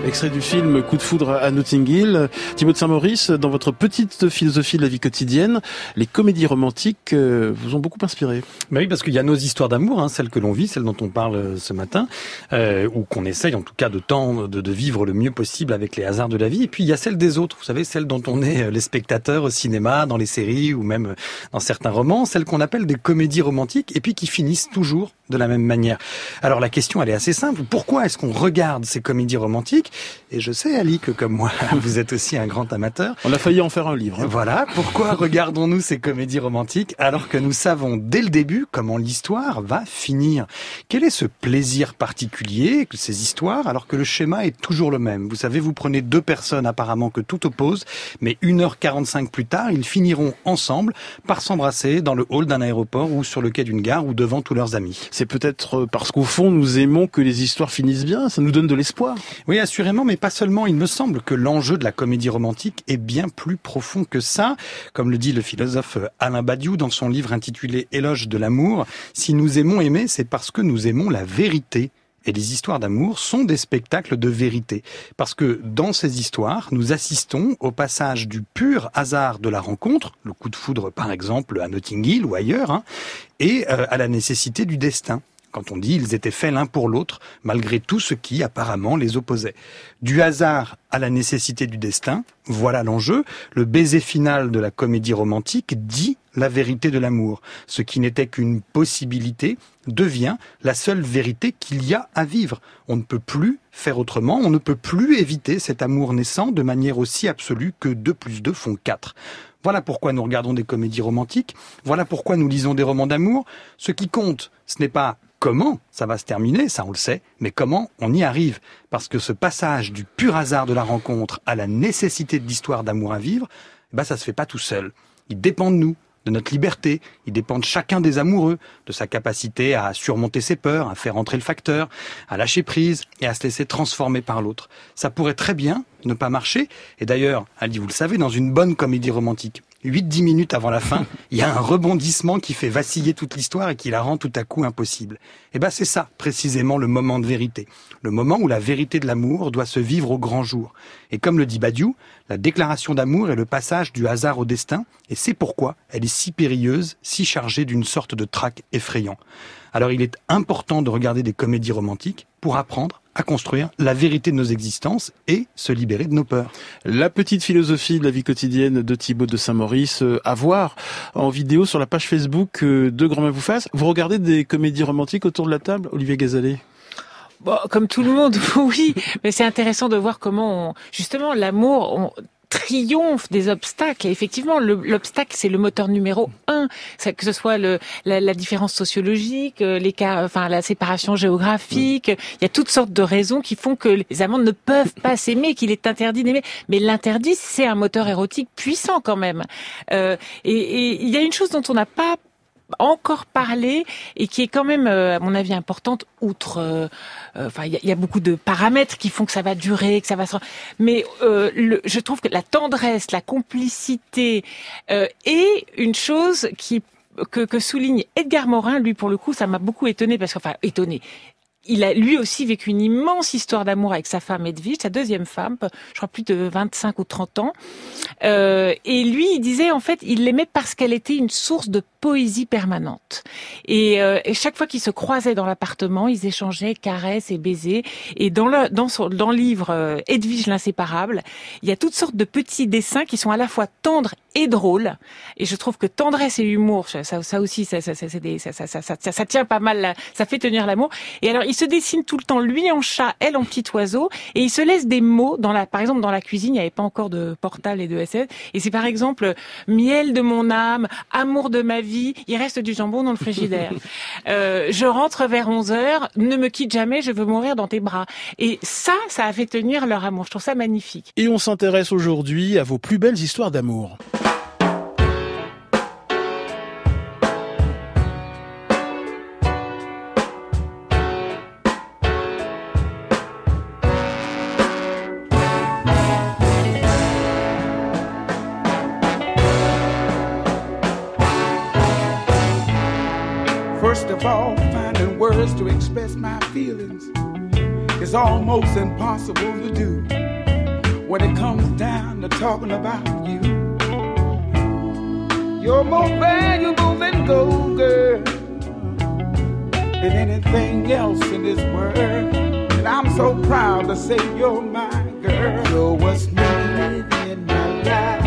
Extrait du film Coup de foudre à Notting Hill. Thibaut Saint-Maurice, dans votre petite philosophie de la vie quotidienne, les comédies romantiques euh, vous ont beaucoup inspiré. Bah oui, parce qu'il y a nos histoires d'amour, hein, celles que l'on vit, celles dont on parle euh, ce matin, euh, ou qu'on essaye en tout cas de tendre, de, de, vivre le mieux possible avec les hasards de la vie. Et puis il y a celles des autres, vous savez, celles dont on est les spectateurs au cinéma, dans les séries ou même dans certains romans, celles qu'on appelle des comédies romantiques, et puis qui finissent toujours de la même manière. Alors la question, elle est assez simple. Pourquoi est-ce qu'on regarde ces comédies romantiques Et je sais, Ali, que comme moi, vous êtes aussi un grand amateur. On a failli en faire un livre. Hein. Voilà. Pourquoi regardons-nous ces comédies romantiques alors que nous savons dès le début comment l'histoire va finir? Quel est ce plaisir particulier que ces histoires alors que le schéma est toujours le même? Vous savez, vous prenez deux personnes apparemment que tout oppose, mais 1h45 plus tard, ils finiront ensemble par s'embrasser dans le hall d'un aéroport ou sur le quai d'une gare ou devant tous leurs amis c'est peut-être euh, parce qu'au fond, nous aimons que les histoires finissent bien, ça nous donne de l'espoir. Oui, assurément, mais pas seulement. Il me semble que l'enjeu de la comédie romantique est bien plus profond que ça. Comme le dit le philosophe Alain Badiou dans son livre intitulé Éloge de l'amour, si nous aimons aimer, c'est parce que nous aimons la vérité et les histoires d'amour sont des spectacles de vérité. Parce que dans ces histoires, nous assistons au passage du pur hasard de la rencontre, le coup de foudre par exemple à Notting Hill ou ailleurs, hein, et euh, à la nécessité du destin quand on dit ils étaient faits l'un pour l'autre, malgré tout ce qui apparemment les opposait. Du hasard à la nécessité du destin, voilà l'enjeu. Le baiser final de la comédie romantique dit la vérité de l'amour. Ce qui n'était qu'une possibilité devient la seule vérité qu'il y a à vivre. On ne peut plus faire autrement, on ne peut plus éviter cet amour naissant de manière aussi absolue que 2 plus 2 font 4. Voilà pourquoi nous regardons des comédies romantiques, voilà pourquoi nous lisons des romans d'amour. Ce qui compte, ce n'est pas comment ça va se terminer, ça on le sait, mais comment on y arrive? Parce que ce passage du pur hasard de la rencontre à la nécessité de l'histoire d'amour à vivre, bah ça se fait pas tout seul. Il dépend de nous, de notre liberté, il dépend de chacun des amoureux, de sa capacité à surmonter ses peurs, à faire entrer le facteur, à lâcher prise et à se laisser transformer par l'autre. Ça pourrait très bien ne pas marcher, et d'ailleurs, Ali, vous le savez, dans une bonne comédie romantique, 8-10 minutes avant la fin, il y a un rebondissement qui fait vaciller toute l'histoire et qui la rend tout à coup impossible. Et ben c'est ça, précisément, le moment de vérité. Le moment où la vérité de l'amour doit se vivre au grand jour. Et comme le dit Badiou, la déclaration d'amour est le passage du hasard au destin, et c'est pourquoi elle est si périlleuse, si chargée d'une sorte de trac effrayant. Alors il est important de regarder des comédies romantiques pour apprendre à construire la vérité de nos existences et se libérer de nos peurs. La petite philosophie de la vie quotidienne de Thibaut de Saint-Maurice euh, à voir en vidéo sur la page Facebook euh, de Grand Main vous fasse. Vous regardez des comédies romantiques autour de la table, Olivier Gazalet? Bon, comme tout le monde, oui, mais c'est intéressant de voir comment, on, justement, l'amour, on, triomphe des obstacles. Et effectivement, l'obstacle, c'est le moteur numéro un. Que ce soit le, la, la, différence sociologique, euh, l'écart, enfin la séparation géographique. Il y a toutes sortes de raisons qui font que les amants ne peuvent pas s'aimer, qu'il est interdit d'aimer. Mais l'interdit, c'est un moteur érotique puissant quand même. Euh, et, et il y a une chose dont on n'a pas encore parlé et qui est quand même, euh, à mon avis, importante, outre, euh, euh, enfin, il y, a beaucoup de paramètres qui font que ça va durer, que ça va se... Mais le, je trouve que la tendresse, la complicité est une chose qui que, que, souligne Edgar Morin, lui pour le coup, ça m'a beaucoup étonné parce qu'enfin étonné il a lui aussi vécu une immense histoire d'amour avec sa femme Edwige, sa deuxième femme, je crois plus de 25 ou 30 ans. Euh, et lui, il disait en fait, il l'aimait parce qu'elle était une source de poésie permanente. Et, euh, et chaque fois qu'ils se croisaient dans l'appartement, ils échangeaient caresses et baisers. Et dans le dans son dans le livre euh, Edwige l'inséparable, il y a toutes sortes de petits dessins qui sont à la fois tendres et drôles. Et je trouve que tendresse et humour, ça, ça aussi, ça, ça, ça, ça, ça, ça, ça tient pas mal, ça fait tenir l'amour. Et alors, il se dessine tout le temps, lui en chat, elle en petit oiseau, et il se laisse des mots dans la, par exemple, dans la cuisine, il n'y avait pas encore de portal et de SS, et c'est par exemple miel de mon âme, amour de ma vie, il reste du jambon dans le frigidaire. euh, je rentre vers 11 heures, ne me quitte jamais, je veux mourir dans tes bras. Et ça, ça a fait tenir leur amour. Je trouve ça magnifique. Et on s'intéresse aujourd'hui à vos plus belles histoires d'amour. Express my feelings is almost impossible to do when it comes down to talking about you. You're more valuable than gold, girl, than anything else in this world. And I'm so proud to say you're my girl. You're what's needed in my life.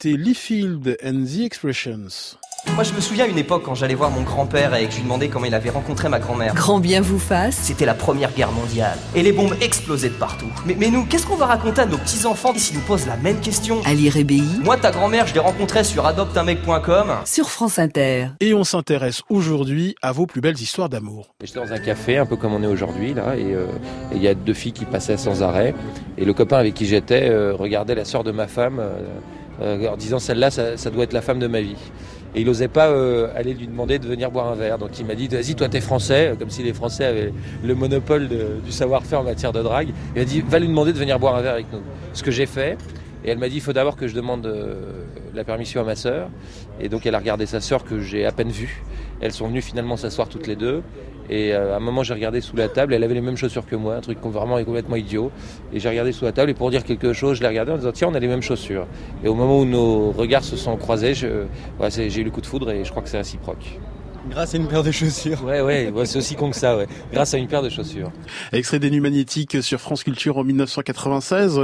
D'écouter Lee Field and the Expressions. Moi, je me souviens à une époque quand j'allais voir mon grand-père et que je lui demandais comment il avait rencontré ma grand-mère. Grand bien vous fasse. C'était la première guerre mondiale. Et les bombes explosaient de partout. Mais, mais nous, qu'est-ce qu'on va raconter à nos petits-enfants s'ils nous posent la même question? À lire Moi, ta grand-mère, je l'ai rencontrée sur adopteunmec.com. Sur France Inter. Et on s'intéresse aujourd'hui à vos plus belles histoires d'amour. J'étais dans un café, un peu comme on est aujourd'hui, là, et euh, il y a deux filles qui passaient sans arrêt. Et le copain avec qui j'étais euh, regardait la sœur de ma femme euh, en disant celle-là, ça, ça doit être la femme de ma vie. Et il n'osait pas euh, aller lui demander de venir boire un verre. Donc il m'a dit Vas-y, toi, t'es français, comme si les Français avaient le monopole de- du savoir-faire en matière de drague. Il m'a dit Va lui demander de venir boire un verre avec nous. Ce que j'ai fait. Et elle m'a dit Il faut d'abord que je demande euh, la permission à ma sœur. Et donc elle a regardé sa sœur que j'ai à peine vue. Elles sont venues finalement s'asseoir toutes les deux. Et euh, à un moment, j'ai regardé sous la table. Elle avait les mêmes chaussures que moi, un truc vraiment complètement idiot. Et j'ai regardé sous la table. Et pour dire quelque chose, je l'ai regardé en disant Tiens, on a les mêmes chaussures. Et au moment où nos regards se sont croisés, je- ouais, j'ai eu le coup de foudre et je crois que c'est réciproque. Grâce à une paire de chaussures. Ouais, ouais, ouais, c'est aussi con que ça, ouais. Grâce à une paire de chaussures. Extrait des Nuits Magnétiques sur France Culture en 1996.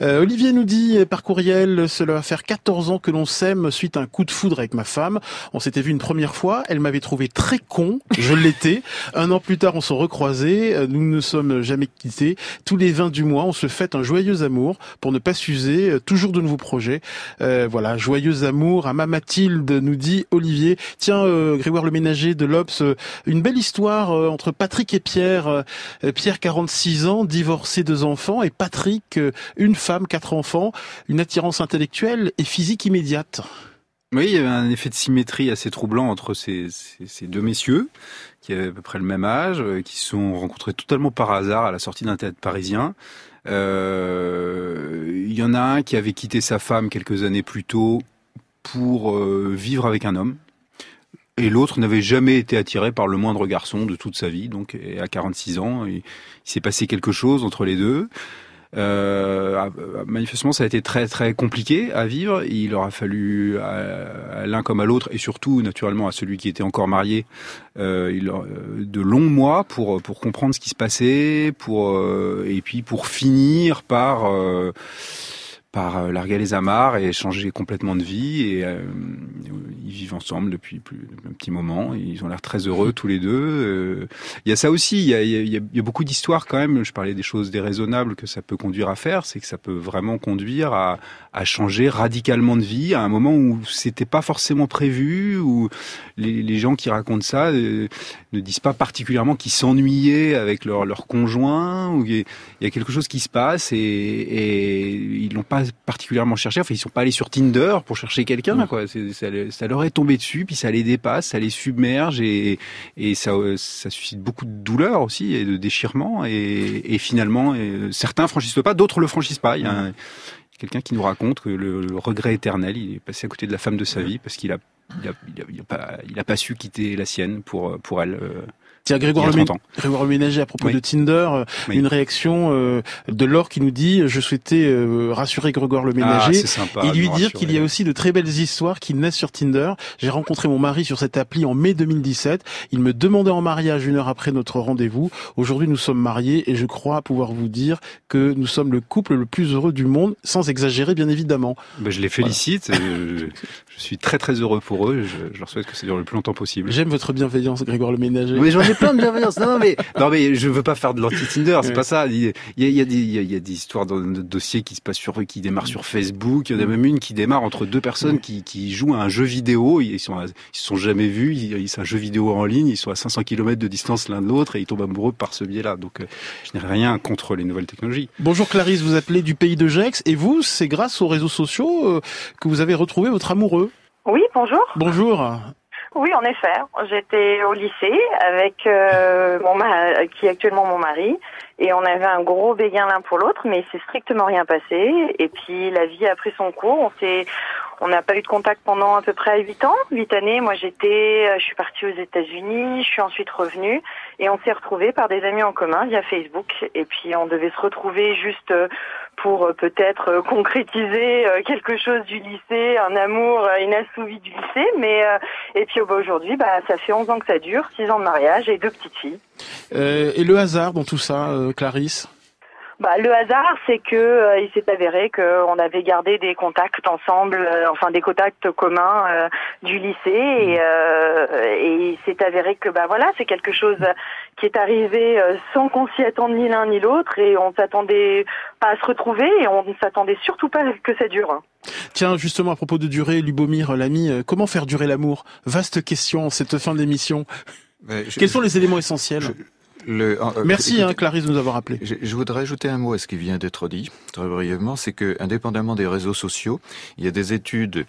Euh, Olivier nous dit par courriel, cela va faire 14 ans que l'on s'aime suite à un coup de foudre avec ma femme. On s'était vu une première fois, elle m'avait trouvé très con, je l'étais. Un an plus tard, on se recroisait, Euh, nous ne sommes jamais quittés. Tous les 20 du mois, on se fête un joyeux amour pour ne pas s'user, euh, toujours de nouveaux projets. Euh, voilà, joyeux amour. À ma Mathilde nous dit Olivier, tiens euh, Grégoire le de l'Obs, une belle histoire euh, entre Patrick et Pierre. Euh, Pierre 46 ans, divorcé, deux enfants, et Patrick euh, une femme, quatre enfants, une attirance intellectuelle et physique immédiate. Oui, il y avait un effet de symétrie assez troublant entre ces, deux messieurs, qui avaient à peu près le même âge, qui se sont rencontrés totalement par hasard à la sortie d'un théâtre parisien. Il y en a un qui avait quitté sa femme quelques années plus tôt pour vivre avec un homme. Et l'autre n'avait jamais été attiré par le moindre garçon de toute sa vie. Donc, à 46 ans, il, s'est passé quelque chose entre les deux. Euh, ah, bah, manifestement, ça a été très très compliqué à vivre. Il aura fallu à, à l'un comme à l'autre, et surtout naturellement à celui qui était encore marié, euh, euh, de longs mois pour pour comprendre ce qui se passait, pour euh, et puis pour finir par euh, par euh, larguer les amarres et changer complètement de vie. Et euh, ils vivent ensemble depuis plus, un petit moment. Ils ont l'air très heureux tous les deux. Euh, Il y a ça aussi. Il y a, il y a- y a- beaucoup d'histoires quand même. Je parlais des choses déraisonnables que ça peut conduire à faire. C'est que ça peut vraiment conduire à, à changer radicalement de vie à un moment où c'était pas forcément prévu. Où les, gens qui racontent ça euh, ne disent pas particulièrement qu'ils s'ennuyaient avec leur, leur conjoint. Il y a quelque chose qui se passe et, et ils l'ont pas particulièrement cherché. Enfin, ils sont pas allés sur Tinder pour chercher quelqu'un. Quoi. Ça, le- ça leur est tombé dessus, puis ça les dépasse, ça les submerge et, et ça, euh, ça suscite beaucoup de douleur aussi et de déchirement. Et, et finalement, euh, certains franchissent le pas, d'autres le franchissent pas. Il y a un- quelqu'un qui nous raconte que le, le regret éternel, il est passé à côté de la femme de sa vie parce qu'il a, il a, il a, il a pas, il a pas su quitter la sienne pour, pour elle. euh, Tiens, Grégoire, il y le, a Mé- 30 ans. Grégoire Ménager, à propos Oui. de Tinder, euh, Oui. une réaction euh, de Laure qui nous dit « Je souhaitais euh, rassurer Grégoire le Ménager Ah, c'est sympa et lui dire qu'il y a aussi de très belles histoires qui naissent sur Tinder. J'ai rencontré mon mari sur cette appli en mai 2017. Il me demandait en mariage une heure après notre rendez-vous. Aujourd'hui, nous sommes mariés et je crois pouvoir vous dire que nous sommes le couple le plus heureux du monde, sans exagérer bien évidemment. Ben, je les félicite. Je, suis très très heureux pour eux. Je, je leur souhaite que ça dure le plus longtemps possible. J'aime votre bienveillance, Grégoire le Ménager. Mais j'en ai plein de bienveillance. Non, non, mais, non, mais je veux pas faire de l'anti-Tinder, c'est Ouais. pas ça. Il y a, il y a des, il y a, il y a des histoires dans notre dossier qui se passent sur, qui démarrent sur Facebook. Il y en a même une qui démarre entre deux personnes qui, qui jouent à un jeu vidéo. Ils sont, à- ils se sont jamais vus. Ils- C'est un jeu vidéo en ligne. Ils sont à 500 km de distance l'un de l'autre et ils tombent amoureux par ce biais-là. Donc, euh, je n'ai rien contre les nouvelles technologies. Bonjour Clarisse, vous appelez du pays de Gex et vous, c'est grâce aux réseaux sociaux euh, que vous avez retrouvé votre amoureux. Oui, bonjour. Bonjour. Oui, en effet. J'étais au lycée avec euh, mon ma- qui est actuellement mon mari et on avait un gros béguin l'un pour l'autre, mais il s'est strictement rien passé. Et puis la vie a pris son cours. On s'est, on n'a pas eu de contact pendant à peu près huit ans, huit années. Moi, j'étais, euh, je suis partie aux États-Unis, je suis ensuite revenue et on s'est retrouvés par des amis en commun via Facebook. Et puis on devait se retrouver juste euh, pour euh, peut-être euh, concrétiser euh, quelque chose du lycée, un amour inassouvi du lycée. Mais et puis oh, bah, aujourd'hui, bah ça fait 11 ans que ça dure, 6 ans de mariage et deux petites filles. Euh, et le hasard dans tout ça, euh, Clarisse? Bah, le hasard, c'est que euh, il s'est avéré qu'on avait gardé des contacts ensemble, euh, enfin des contacts communs euh, du lycée, et, euh, et il s'est avéré que bah voilà, c'est quelque chose qui est arrivé euh, sans qu'on s'y attende ni l'un ni l'autre, et on s'attendait pas à se retrouver, et on ne s'attendait surtout pas que ça dure. Tiens, justement, à propos de durée, Lubomir, l'ami, euh, comment faire durer l'amour? Vaste question en cette fin d'émission. Quels sont les éléments essentiels? Le- euh, Merci, hein, Clarisse, de nous avoir appelé. Je, je voudrais ajouter un mot à ce qui vient d'être dit, très brièvement, c'est que, indépendamment des réseaux sociaux, il y a des études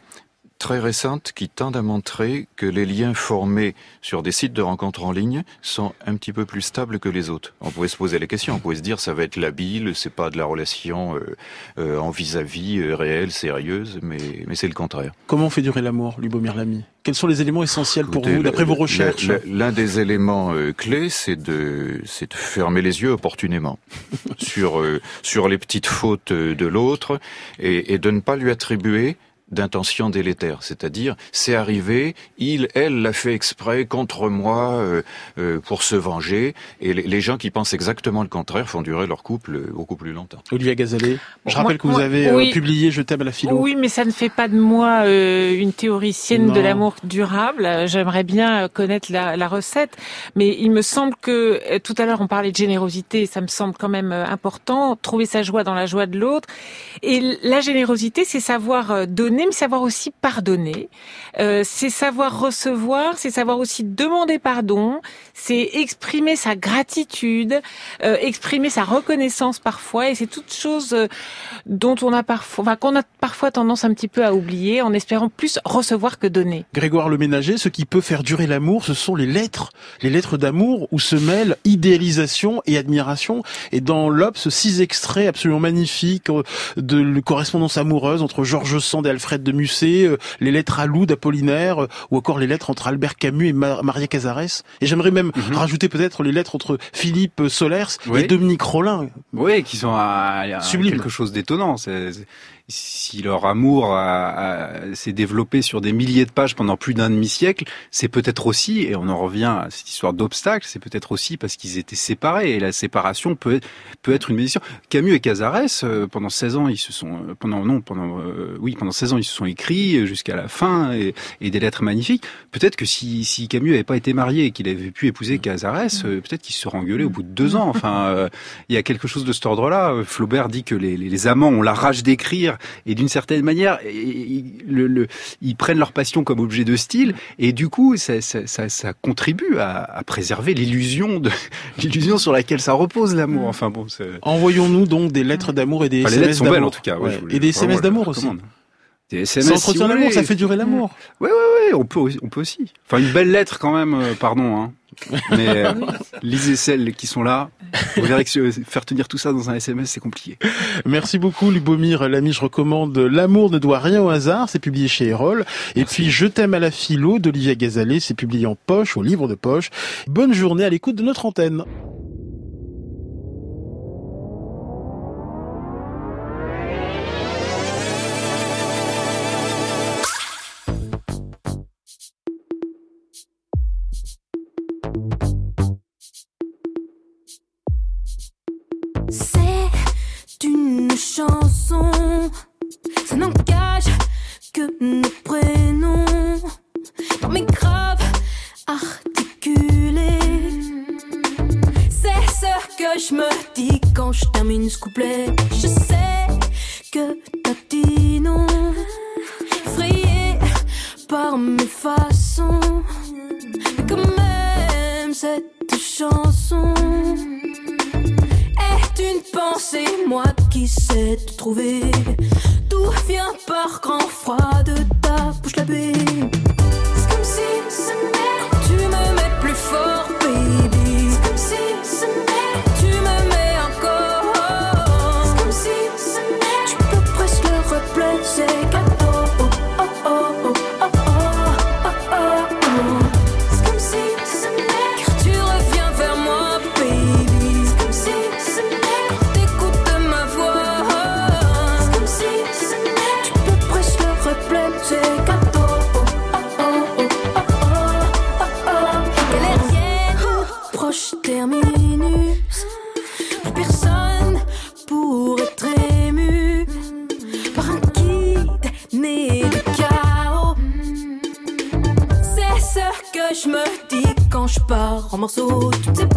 très récentes qui tendent à montrer que les liens formés sur des sites de rencontres en ligne sont un petit peu plus stables que les autres. On pouvait se poser la question, on pouvait se dire ça va être labile, c'est pas de la relation euh, euh, en vis-à-vis euh, réelle, sérieuse, mais, mais c'est le contraire. Comment on fait durer l'amour, Lubomir Lamy? Quels sont les éléments essentiels pour vous, d'après vos recherches L'un des éléments euh, clés, c'est de, c'est de fermer les yeux opportunément sur euh, sur les petites fautes de l'autre et, et de ne pas lui attribuer d'intention délétère, c'est-à-dire c'est arrivé, il, elle l'a fait exprès contre moi euh, euh, pour se venger, et les, les gens qui pensent exactement le contraire font durer leur couple euh, beaucoup plus longtemps. Olivia Gazalet, je Moi- rappelle que vous moi- avez euh, oui. publié Je t'aime à la philo. Oui, mais ça ne fait pas de moi euh, une théoricienne Non. de l'amour durable. Euh, J'aimerais bien euh, connaître la, la recette, mais il me semble que euh, tout à l'heure on parlait de générosité, ça me semble quand même euh, important. Trouver sa joie dans la joie de l'autre. Et la générosité, c'est savoir euh, donner, mais savoir aussi pardonner. Euh, c'est savoir recevoir, c'est savoir aussi demander pardon. C'est exprimer sa gratitude, euh, exprimer sa reconnaissance parfois. Et c'est toute chose euh, dont on a parfois, enfin, qu'on a parfois tendance un petit peu à oublier, en espérant plus recevoir que donner. Grégoire le Ménager, ce qui peut faire durer l'amour, ce sont les lettres. Les lettres d'amour où se mêlent idéalisation et admiration. Et dans l'Obs, six extraits absolument magnifiques euh, de correspondance amoureuse entre Georges Sand et Alfred de Musset, euh, les lettres à Lou d'Apollinaire, euh, ou encore les lettres entre Albert Camus et Ma- Maria Cazares. Et j'aimerais même rajouter peut-être les lettres entre Philippe Solers Oui. et Dominique Rollin. Oui, qui sont à, à quelque chose d'étonnant. Si leur amour a- a- s'est développé sur des milliers de pages pendant plus d'un demi-siècle, c'est peut-être aussi, et on en revient à cette histoire d'obstacle, c'est peut-être aussi parce qu'ils étaient séparés. Et la séparation peut, peut être une bénédiction. Camus et Cazares, euh, pendant 16 ans, ils se sont, euh, pendant, non, pendant, euh, oui, pendant 16 ans, ils se sont écrits euh, jusqu'à la fin et, et des lettres magnifiques. Peut-être que si, si Camus n'avait pas été marié et qu'il avait pu épouser Cazares, peut-être qu'ils se seraient engueulés au bout de deux ans. Enfin, il y a quelque chose de cet ordre-là. Flaubert dit que les, les amants ont la rage d'écrire et d'une certaine manière, le, le- ils prennent leur passion comme objet de style et du coup, ça, ça, ça, ça contribue à, à préserver l'illusion de l'illusion sur laquelle ça repose l'amour. Enfin bon, Envoyons-nous donc des lettres d'amour et des Enfin, les SMS lettres sont d'amour. belles en tout cas. ouais, Ouais. je voulais- Et des SMS d'amour les aussi. Des Ça SMS, entretient si vous l'amour, ça fait durer l'amour. Oui, oui, oui, on peut, on peut aussi. Enfin, une belle lettre quand même, euh, pardon. Hein. Mais euh, lisez celles qui sont là. Vous verrez que faire tenir tout ça dans un SMS, c'est compliqué. Merci beaucoup Lubomir, l'ami, je recommande L'amour ne doit rien au hasard, c'est publié chez Erol. Et puis Je t'aime à la philo d'Olivia Gazalet, c'est publié en poche, au livre de poche. Bonne journée à l'écoute de notre antenne. Chanson, ça n'engage que nos prénoms. Dans mes graves articulés, c'est ce que je me dis quand je termine ce couplet. Je sais que t'as dit non, effrayé par mes façons. Mais quand même, cette chanson pensée, moi qui sais te trouver. Tout vient par grand froid de ta bouche la morceaux toutes ces